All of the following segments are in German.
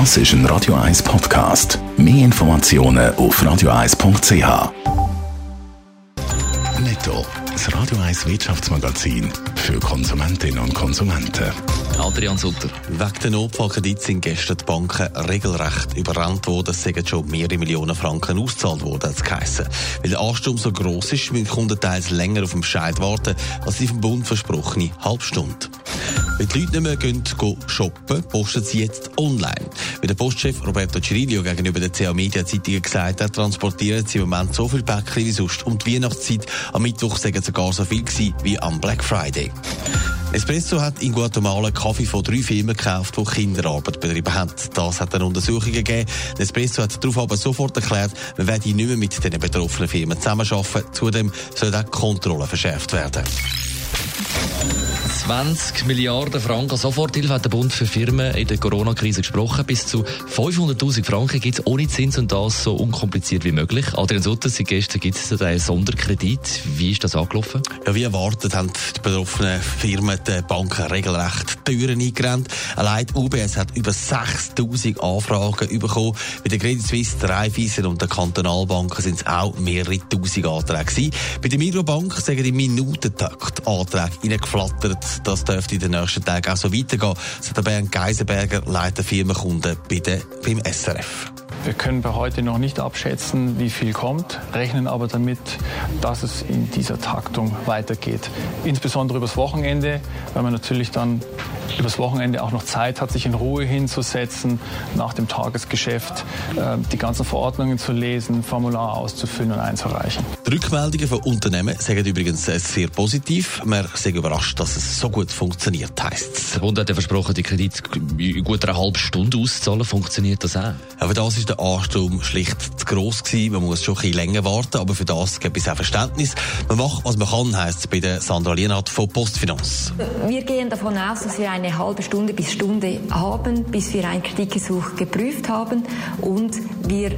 Das ist ein Radio 1 Podcast. Mehr Informationen auf radio1.ch. Netto, das Radio 1 Wirtschaftsmagazin für Konsumentinnen und Konsumenten. Adrian Sutter. Wegen der Notfallkredit sind gestern die Banken regelrecht überrannt worden. Es sind schon mehrere Millionen Franken ausgezahlt worden, hat es geheissen. Weil der Ansturm so gross ist, müssen Kunden teils länger auf den Bescheid warten, als die vom Bund versprochene Halbstunde. Wenn die Leute nicht mehr shoppen, posten sie jetzt online. Wie der Postchef Roberto Cirillo gegenüber der CA Media Zeitung gesagt hat, transportieren sie im Moment so viel Päckchen wie sonst. Und die Weihnachtszeit am Mittwoch sagen sogar so viel gewesen wie am Black Friday. Espresso hat in Guatemala Kaffee von drei Firmen gekauft, die Kinderarbeit betrieben haben. Das hat eine Untersuchung gegeben. Espresso hat darauf aber sofort erklärt, man werde nicht mehr mit den betroffenen Firmen zusammenarbeiten. Zudem soll auch die Kontrolle verschärft werden. 20 Milliarden Franken Soforthilfe hat der Bund für Firmen in der Corona-Krise gesprochen. Bis zu 500.000 Franken gibt es ohne Zins und das so unkompliziert wie möglich. Adrian Sutter, seit gestern gibt es einen Sonderkredit. Wie ist das angelaufen? Ja, wie erwartet haben die betroffenen Firmen die Banken regelrecht Türen eingerannt. Allein die UBS hat über 6.000 Anfragen bekommen. Bei der Credit Suisse, der Raiffeisen und der Kantonalbanken sind es auch mehrere Tausend Anträge gewesen. Bei der Mirobank sagen die Minutentakt Anträge reingeflattert. Das dürfte in den nächsten Tagen auch so weitergehen, sagt der Bernd Geisenberger, Leiter Firmenkunden der, beim SRF. Wir können bei heute noch nicht abschätzen, wie viel kommt, rechnen aber damit, dass es in dieser Taktung weitergeht. Insbesondere übers Wochenende, weil man natürlich dann übers Wochenende auch noch Zeit hat, sich in Ruhe hinzusetzen, nach dem Tagesgeschäft äh, die ganzen Verordnungen zu lesen, Formular auszufüllen und einzureichen. Die Rückmeldungen von Unternehmen sagen übrigens sehr positiv. Man ist überrascht, dass es so gut funktioniert, heisst es. Der Bund hat ja versprochen, die Kredit in gut einer halben Stunde auszuzahlen. Funktioniert das auch? Aber das ist der Ansturm schlicht zu gross gewesen. Man muss schon ein bisschen länger warten, aber für das gibt es auch Verständnis. Man macht, was man kann, heisst es bei der Sandra Lienhardt von Postfinanz. Wir gehen davon aus, dass wir eine halbe Stunde bis Stunde haben, bis wir ein Kreditgesuch geprüft haben und wir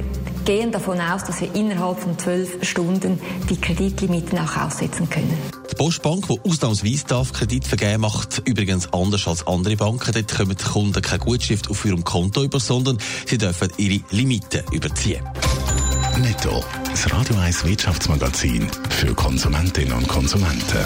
gehen davon aus, dass wir innerhalb von zwölf Stunden die Kreditlimiten auch aussetzen können. Die Postbank, die ausnahmsweise darf Kredit vergeben macht übrigens anders als andere Banken. Dort kommen die Kunden keine Gutschrift auf ihrem Konto über, sondern sie dürfen ihre Limiten überziehen. Netto, das Radio 1 Wirtschaftsmagazin für Konsumentinnen und Konsumenten.